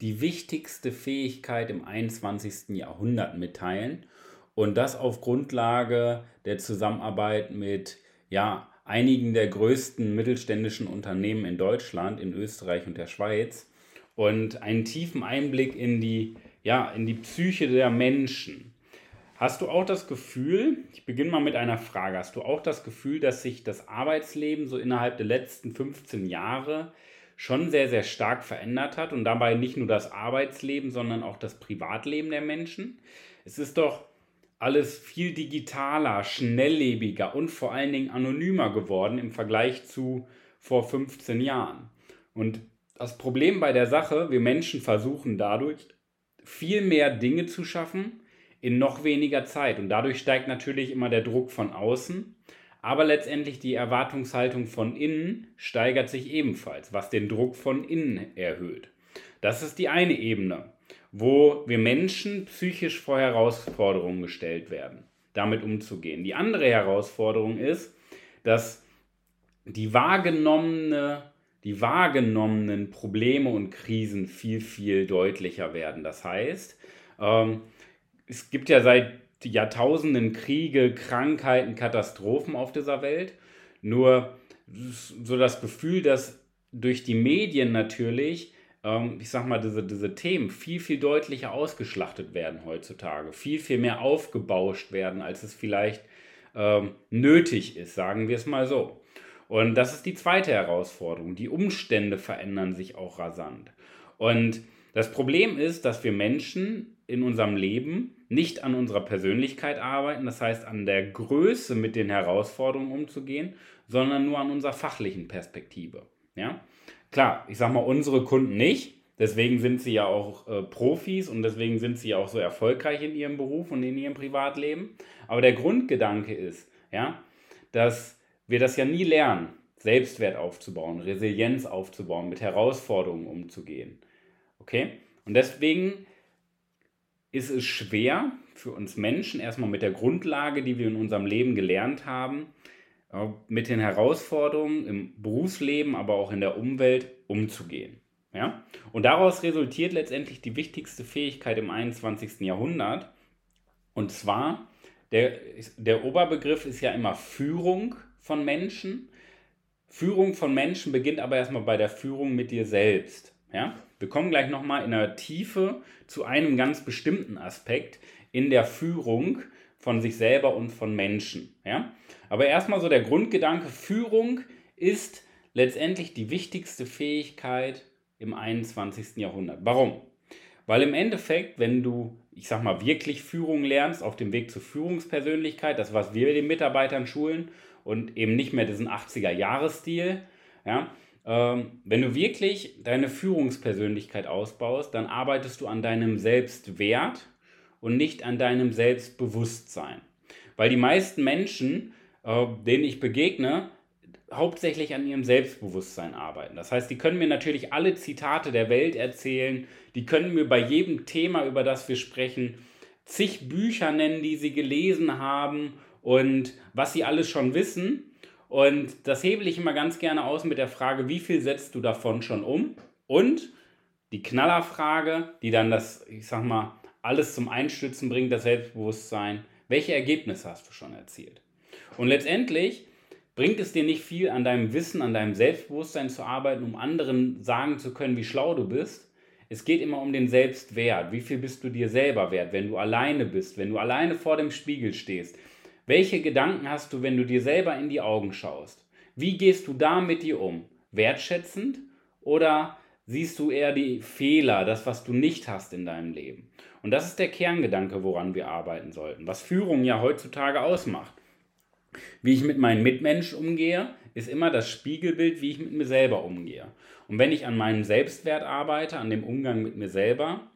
die wichtigste Fähigkeit im 21. Jahrhundert mitteilen. Und das auf Grundlage der Zusammenarbeit mit ja, einigen der größten mittelständischen Unternehmen in Deutschland, in Österreich und der Schweiz. Und einen tiefen Einblick in die, ja, in die Psyche der Menschen. Hast du auch das Gefühl, ich beginne mal mit einer Frage, hast du auch das Gefühl, dass sich das Arbeitsleben so innerhalb der letzten 15 Jahre schon sehr, sehr stark verändert hat und dabei nicht nur das Arbeitsleben, sondern auch das Privatleben der Menschen. Es ist doch alles viel digitaler, schnelllebiger und vor allen Dingen anonymer geworden im Vergleich zu vor 15 Jahren. Und das Problem bei der Sache, wir Menschen versuchen dadurch viel mehr Dinge zu schaffen in noch weniger Zeit. Und dadurch steigt natürlich immer der Druck von außen. Aber letztendlich die Erwartungshaltung von innen steigert sich ebenfalls, was den Druck von innen erhöht. Das ist die eine Ebene, wo wir Menschen psychisch vor Herausforderungen gestellt werden, damit umzugehen. Die andere Herausforderung ist, dass die wahrgenommene die wahrgenommenen Probleme und Krisen viel, viel deutlicher werden. Das heißt, ähm, es gibt ja seit Jahrtausenden Kriege, Krankheiten, Katastrophen auf dieser Welt. Nur so das Gefühl, dass durch die Medien natürlich, ähm, ich sag mal, diese, diese Themen viel, viel deutlicher ausgeschlachtet werden heutzutage, viel, viel mehr aufgebauscht werden, als es vielleicht ähm, nötig ist, sagen wir es mal so. Und das ist die zweite Herausforderung. Die Umstände verändern sich auch rasant. Und das Problem ist, dass wir Menschen in unserem Leben nicht an unserer Persönlichkeit arbeiten, das heißt an der Größe mit den Herausforderungen umzugehen, sondern nur an unserer fachlichen Perspektive. Ja? Klar, ich sage mal, unsere Kunden nicht, deswegen sind sie ja auch äh, Profis und deswegen sind sie ja auch so erfolgreich in ihrem Beruf und in ihrem Privatleben. Aber der Grundgedanke ist, ja, dass wir das ja nie lernen, Selbstwert aufzubauen, Resilienz aufzubauen, mit Herausforderungen umzugehen. Okay? Und deswegen ist es schwer für uns Menschen, erstmal mit der Grundlage, die wir in unserem Leben gelernt haben, äh, mit den Herausforderungen im Berufsleben, aber auch in der Umwelt umzugehen. Ja? Und daraus resultiert letztendlich die wichtigste Fähigkeit im 21. Jahrhundert. Und zwar, der, der Oberbegriff ist ja immer Führung von Menschen. Führung von Menschen beginnt aber erstmal bei der Führung mit dir selbst. Ja? Wir kommen gleich nochmal in der Tiefe zu einem ganz bestimmten Aspekt in der Führung von sich selber und von Menschen. Ja? Aber erstmal so der Grundgedanke, Führung ist letztendlich die wichtigste Fähigkeit im 21. Jahrhundert. Warum? Weil im Endeffekt, wenn du, ich sag mal, wirklich Führung lernst, auf dem Weg zur Führungspersönlichkeit, das, was wir den Mitarbeitern schulen und eben nicht mehr diesen 80er-Jahres-Stil, ja, ähm, wenn du wirklich deine Führungspersönlichkeit ausbaust, dann arbeitest du an deinem Selbstwert und nicht an deinem Selbstbewusstsein. Weil die meisten Menschen, äh, denen ich begegne, hauptsächlich an ihrem Selbstbewusstsein arbeiten. Das heißt, die können mir natürlich alle Zitate der Welt erzählen, die können mir bei jedem Thema, über das wir sprechen, zig Bücher nennen, die sie gelesen haben und was sie alles schon wissen. Und das hebel ich immer ganz gerne aus mit der Frage, wie viel setzt du davon schon um? Und die Knallerfrage, die dann das, ich sag mal, alles zum Einstützen bringt, das Selbstbewusstsein. Welche Ergebnisse hast du schon erzielt? Und letztendlich bringt es dir nicht viel, an deinem Wissen, an deinem Selbstbewusstsein zu arbeiten, um anderen sagen zu können, wie schlau du bist. Es geht immer um den Selbstwert. Wie viel bist du dir selber wert, wenn du alleine bist, wenn du alleine vor dem Spiegel stehst, welche Gedanken hast du, wenn du dir selber in die Augen schaust? Wie gehst du da mit dir um? Wertschätzend oder siehst du eher die Fehler, das, was du nicht hast in deinem Leben? Und das ist der Kerngedanke, woran wir arbeiten sollten, was Führung ja heutzutage ausmacht. Wie ich mit meinen Mitmenschen umgehe, ist immer das Spiegelbild, wie ich mit mir selber umgehe. Und wenn ich an meinem Selbstwert arbeite, an dem Umgang mit mir selber,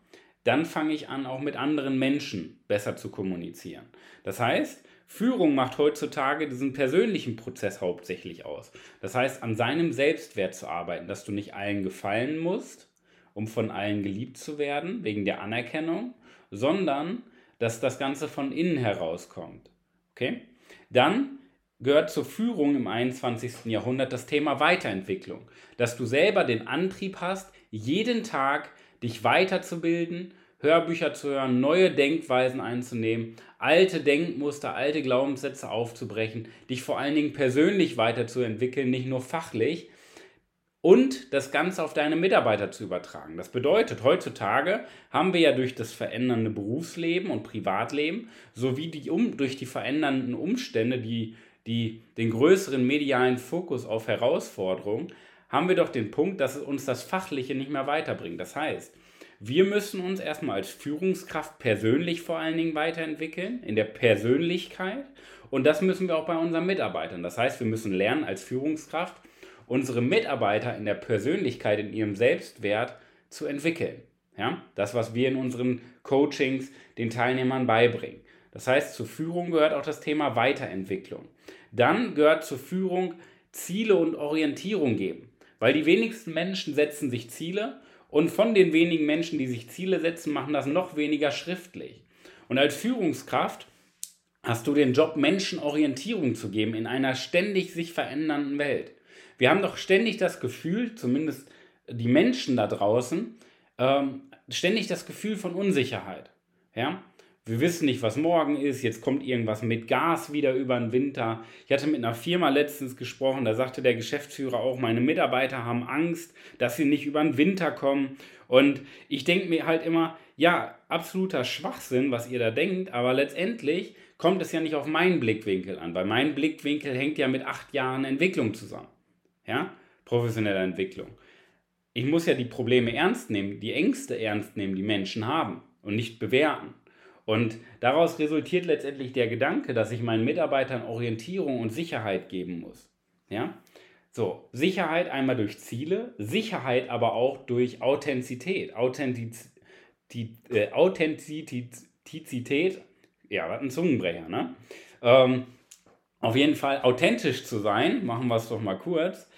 dann fange ich an, auch mit anderen Menschen besser zu kommunizieren. Das heißt, Führung macht heutzutage diesen persönlichen Prozess hauptsächlich aus. Das heißt, an seinem Selbstwert zu arbeiten, dass du nicht allen gefallen musst, um von allen geliebt zu werden, wegen der Anerkennung, sondern dass das Ganze von innen herauskommt. Okay? Dann gehört zur Führung im 21. Jahrhundert das Thema Weiterentwicklung, dass du selber den Antrieb hast, jeden Tag dich weiterzubilden, Hörbücher zu hören, neue Denkweisen einzunehmen, alte Denkmuster, alte Glaubenssätze aufzubrechen, dich vor allen Dingen persönlich weiterzuentwickeln, nicht nur fachlich und das Ganze auf deine Mitarbeiter zu übertragen. Das bedeutet, heutzutage haben wir ja durch das verändernde Berufsleben und Privatleben sowie die um, durch die verändernden Umstände, die, die den größeren medialen Fokus auf Herausforderungen, haben wir doch den Punkt, dass uns das Fachliche nicht mehr weiterbringt. Das heißt, wir müssen uns erstmal als Führungskraft persönlich vor allen Dingen weiterentwickeln, in der Persönlichkeit. Und das müssen wir auch bei unseren Mitarbeitern. Das heißt, wir müssen lernen, als Führungskraft unsere Mitarbeiter in der Persönlichkeit, in ihrem Selbstwert zu entwickeln. Ja? Das, was wir in unseren Coachings den Teilnehmern beibringen. Das heißt, zur Führung gehört auch das Thema Weiterentwicklung. Dann gehört zur Führung Ziele und Orientierung geben. Weil die wenigsten Menschen setzen sich Ziele und von den wenigen Menschen, die sich Ziele setzen, machen das noch weniger schriftlich. Und als Führungskraft hast du den Job, Menschen Orientierung zu geben in einer ständig sich verändernden Welt. Wir haben doch ständig das Gefühl, zumindest die Menschen da draußen, ähm, ständig das Gefühl von Unsicherheit. Ja? Wir wissen nicht, was morgen ist, jetzt kommt irgendwas mit Gas wieder über den Winter. Ich hatte mit einer Firma letztens gesprochen, da sagte der Geschäftsführer auch, meine Mitarbeiter haben Angst, dass sie nicht über den Winter kommen. Und ich denke mir halt immer, ja, absoluter Schwachsinn, was ihr da denkt, aber letztendlich kommt es ja nicht auf meinen Blickwinkel an, weil mein Blickwinkel hängt ja mit acht Jahren Entwicklung zusammen. Ja, professioneller Entwicklung. Ich muss ja die Probleme ernst nehmen, die Ängste ernst nehmen, die Menschen haben und nicht bewerten. Und daraus resultiert letztendlich der Gedanke, dass ich meinen Mitarbeitern Orientierung und Sicherheit geben muss. Ja? So, Sicherheit einmal durch Ziele, Sicherheit aber auch durch Authentizität. Authentiz die, äh, Authentizität, ja, was ein Zungenbrecher, ne? Ähm, auf jeden Fall authentisch zu sein, machen wir es doch mal kurz,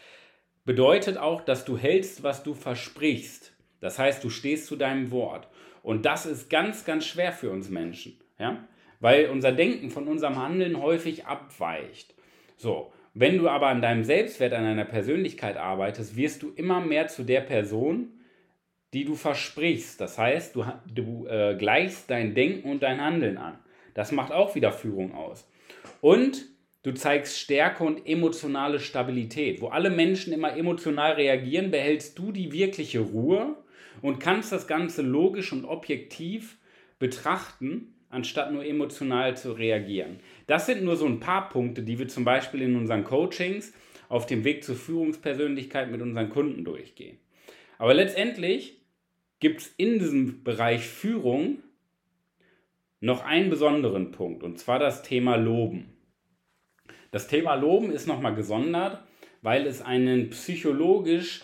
bedeutet auch, dass du hältst, was du versprichst. Das heißt, du stehst zu deinem Wort. Und das ist ganz, ganz schwer für uns Menschen, ja? weil unser Denken von unserem Handeln häufig abweicht. So, wenn du aber an deinem Selbstwert, an deiner Persönlichkeit arbeitest, wirst du immer mehr zu der Person, die du versprichst. Das heißt, du, du äh, gleichst dein Denken und dein Handeln an. Das macht auch wieder Führung aus. Und du zeigst Stärke und emotionale Stabilität. Wo alle Menschen immer emotional reagieren, behältst du die wirkliche Ruhe und kannst das Ganze logisch und objektiv betrachten, anstatt nur emotional zu reagieren. Das sind nur so ein paar Punkte, die wir zum Beispiel in unseren Coachings auf dem Weg zur Führungspersönlichkeit mit unseren Kunden durchgehen. Aber letztendlich gibt es in diesem Bereich Führung noch einen besonderen Punkt, und zwar das Thema Loben. Das Thema Loben ist nochmal gesondert, weil es einen psychologisch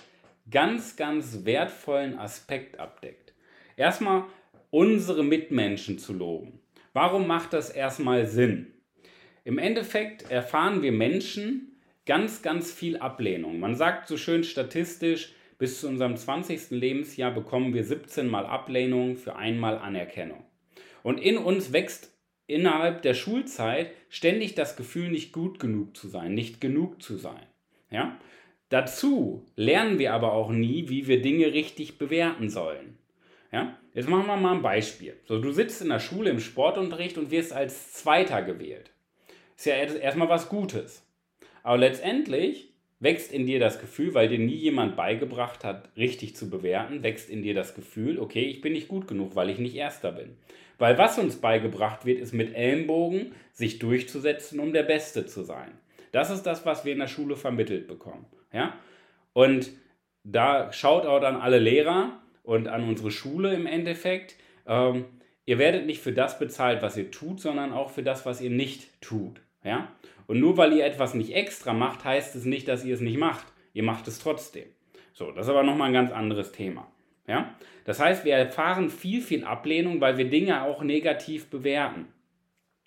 ganz, ganz wertvollen Aspekt abdeckt. Erstmal unsere Mitmenschen zu loben. Warum macht das erstmal Sinn? Im Endeffekt erfahren wir Menschen ganz, ganz viel Ablehnung. Man sagt so schön statistisch, bis zu unserem 20. Lebensjahr bekommen wir 17 Mal Ablehnung für einmal Anerkennung. Und in uns wächst innerhalb der Schulzeit ständig das Gefühl, nicht gut genug zu sein, nicht genug zu sein. Ja? Dazu lernen wir aber auch nie, wie wir Dinge richtig bewerten sollen. Ja? Jetzt machen wir mal ein Beispiel. So, du sitzt in der Schule im Sportunterricht und wirst als Zweiter gewählt. Ist ja erstmal was Gutes. Aber letztendlich wächst in dir das Gefühl, weil dir nie jemand beigebracht hat, richtig zu bewerten, wächst in dir das Gefühl, okay, ich bin nicht gut genug, weil ich nicht Erster bin. Weil was uns beigebracht wird, ist mit Ellenbogen sich durchzusetzen, um der Beste zu sein. Das ist das, was wir in der Schule vermittelt bekommen. Ja? Und da schaut auch an alle Lehrer und an unsere Schule im Endeffekt. Ähm, ihr werdet nicht für das bezahlt, was ihr tut, sondern auch für das, was ihr nicht tut. Ja? Und nur weil ihr etwas nicht extra macht, heißt es nicht, dass ihr es nicht macht. Ihr macht es trotzdem. So, das ist aber nochmal ein ganz anderes Thema. Ja? Das heißt, wir erfahren viel, viel Ablehnung, weil wir Dinge auch negativ bewerten.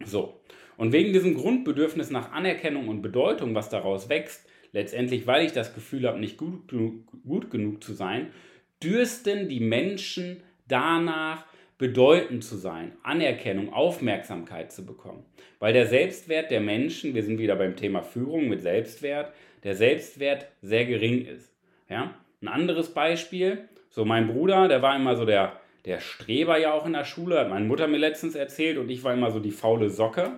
So. Und wegen diesem Grundbedürfnis nach Anerkennung und Bedeutung, was daraus wächst, letztendlich, weil ich das Gefühl habe, nicht gut, gut genug zu sein, dürsten die Menschen danach, bedeutend zu sein, Anerkennung, Aufmerksamkeit zu bekommen. Weil der Selbstwert der Menschen, wir sind wieder beim Thema Führung mit Selbstwert, der Selbstwert sehr gering ist. Ja? Ein anderes Beispiel, so mein Bruder, der war immer so der, der Streber ja auch in der Schule, hat meine Mutter mir letztens erzählt und ich war immer so die faule Socke.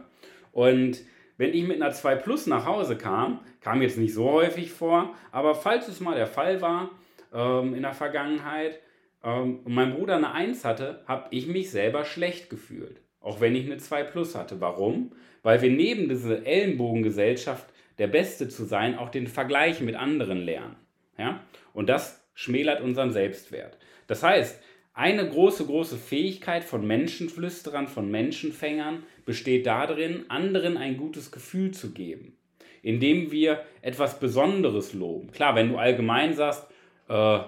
Und wenn ich mit einer 2 Plus nach Hause kam, kam jetzt nicht so häufig vor, aber falls es mal der Fall war ähm, in der Vergangenheit ähm, und mein Bruder eine 1 hatte, habe ich mich selber schlecht gefühlt. Auch wenn ich eine 2 Plus hatte. Warum? Weil wir neben dieser Ellenbogengesellschaft der Beste zu sein, auch den Vergleich mit anderen lernen. Ja? Und das schmälert unseren Selbstwert. Das heißt, eine große, große Fähigkeit von Menschenflüsterern, von Menschenfängern besteht darin, anderen ein gutes Gefühl zu geben, indem wir etwas Besonderes loben. Klar, wenn du allgemein sagst, äh,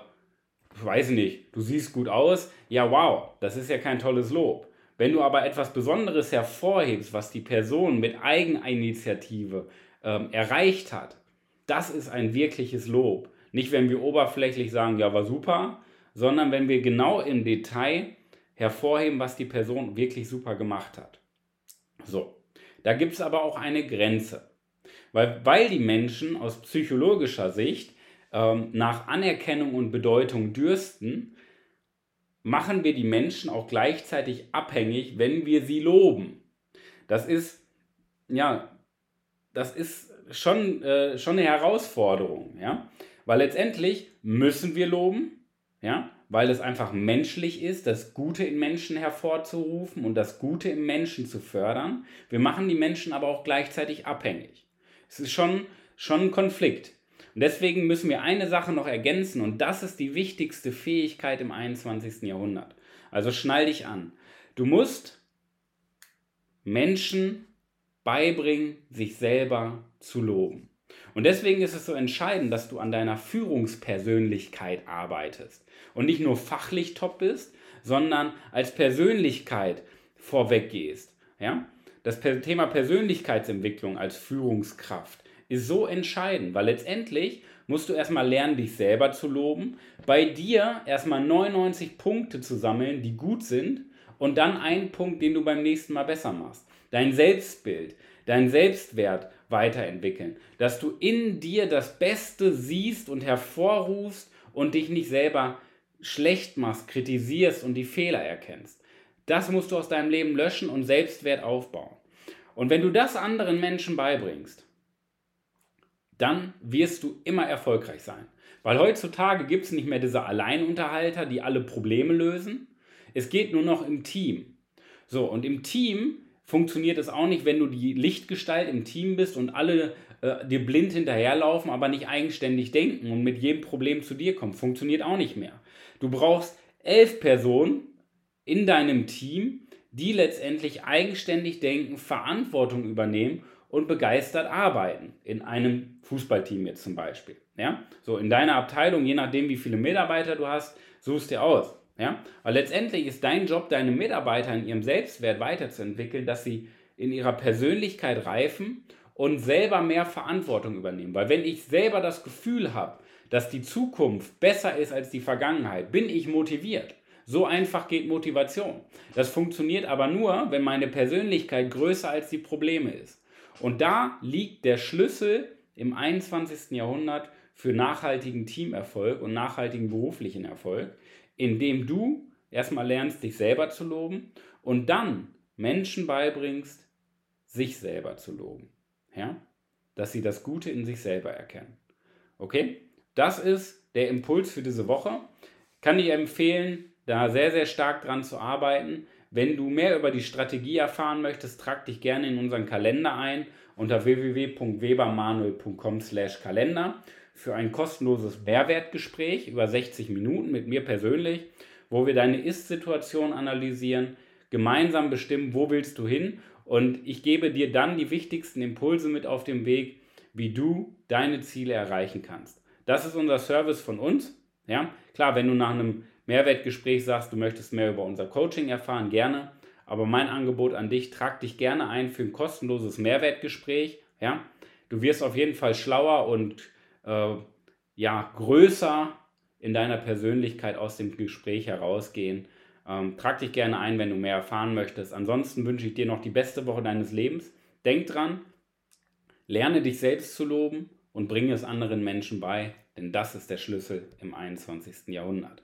weiß ich nicht, du siehst gut aus, ja wow, das ist ja kein tolles Lob. Wenn du aber etwas Besonderes hervorhebst, was die Person mit Eigeninitiative ähm, erreicht hat, das ist ein wirkliches Lob. Nicht, wenn wir oberflächlich sagen, ja, war super, sondern wenn wir genau im Detail hervorheben, was die Person wirklich super gemacht hat. So, da gibt es aber auch eine Grenze. Weil, weil die Menschen aus psychologischer Sicht ähm, nach Anerkennung und Bedeutung dürsten, machen wir die Menschen auch gleichzeitig abhängig, wenn wir sie loben. Das ist, ja, das ist schon, äh, schon eine Herausforderung, ja. Weil letztendlich müssen wir loben, ja, weil es einfach menschlich ist, das Gute in Menschen hervorzurufen und das Gute im Menschen zu fördern. Wir machen die Menschen aber auch gleichzeitig abhängig. Es ist schon, schon ein Konflikt. Und deswegen müssen wir eine Sache noch ergänzen und das ist die wichtigste Fähigkeit im 21. Jahrhundert. Also schnall dich an. Du musst Menschen beibringen, sich selber zu loben. Und deswegen ist es so entscheidend, dass du an deiner Führungspersönlichkeit arbeitest und nicht nur fachlich top bist, sondern als Persönlichkeit vorweg gehst. Ja? Das Thema Persönlichkeitsentwicklung als Führungskraft ist so entscheidend, weil letztendlich musst du erstmal lernen, dich selber zu loben, bei dir erstmal 99 Punkte zu sammeln, die gut sind und dann einen Punkt, den du beim nächsten Mal besser machst. Dein Selbstbild, dein Selbstwert weiterentwickeln, dass du in dir das Beste siehst und hervorrufst und dich nicht selber schlecht machst, kritisierst und die Fehler erkennst. Das musst du aus deinem Leben löschen und Selbstwert aufbauen. Und wenn du das anderen Menschen beibringst, dann wirst du immer erfolgreich sein. Weil heutzutage gibt es nicht mehr diese Alleinunterhalter, die alle Probleme lösen. Es geht nur noch im Team. So, und im Team funktioniert es auch nicht, wenn du die Lichtgestalt im Team bist und alle äh, dir blind hinterherlaufen, aber nicht eigenständig denken und mit jedem Problem zu dir kommen. Funktioniert auch nicht mehr. Du brauchst elf Personen in deinem Team, die letztendlich eigenständig denken, Verantwortung übernehmen und begeistert arbeiten. In einem Fußballteam jetzt zum Beispiel. Ja? So in deiner Abteilung, je nachdem wie viele Mitarbeiter du hast, suchst dir aus. Ja? Weil letztendlich ist dein Job, deine Mitarbeiter in ihrem Selbstwert weiterzuentwickeln, dass sie in ihrer Persönlichkeit reifen und selber mehr Verantwortung übernehmen. Weil wenn ich selber das Gefühl habe, dass die Zukunft besser ist als die Vergangenheit, bin ich motiviert. So einfach geht Motivation. Das funktioniert aber nur, wenn meine Persönlichkeit größer als die Probleme ist. Und da liegt der Schlüssel im 21. Jahrhundert für nachhaltigen Teamerfolg und nachhaltigen beruflichen Erfolg, indem du erstmal lernst, dich selber zu loben und dann Menschen beibringst, sich selber zu loben. Ja? Dass sie das Gute in sich selber erkennen. Okay? Das ist der Impuls für diese Woche. Kann ich empfehlen, da sehr, sehr stark dran zu arbeiten. Wenn du mehr über die Strategie erfahren möchtest, trag dich gerne in unseren Kalender ein unter www.webermanuel.com/kalender für ein kostenloses Mehrwertgespräch über 60 Minuten mit mir persönlich, wo wir deine Ist-Situation analysieren, gemeinsam bestimmen, wo willst du hin und ich gebe dir dann die wichtigsten Impulse mit auf dem Weg, wie du deine Ziele erreichen kannst. Das ist unser Service von uns. Ja, klar, wenn du nach einem Mehrwertgespräch sagst, du möchtest mehr über unser Coaching erfahren, gerne. Aber mein Angebot an dich, trag dich gerne ein für ein kostenloses Mehrwertgespräch. Ja? Du wirst auf jeden Fall schlauer und äh, ja, größer in deiner Persönlichkeit aus dem Gespräch herausgehen. Ähm, trag dich gerne ein, wenn du mehr erfahren möchtest. Ansonsten wünsche ich dir noch die beste Woche deines Lebens. Denk dran, lerne dich selbst zu loben und bringe es anderen Menschen bei, denn das ist der Schlüssel im 21. Jahrhundert.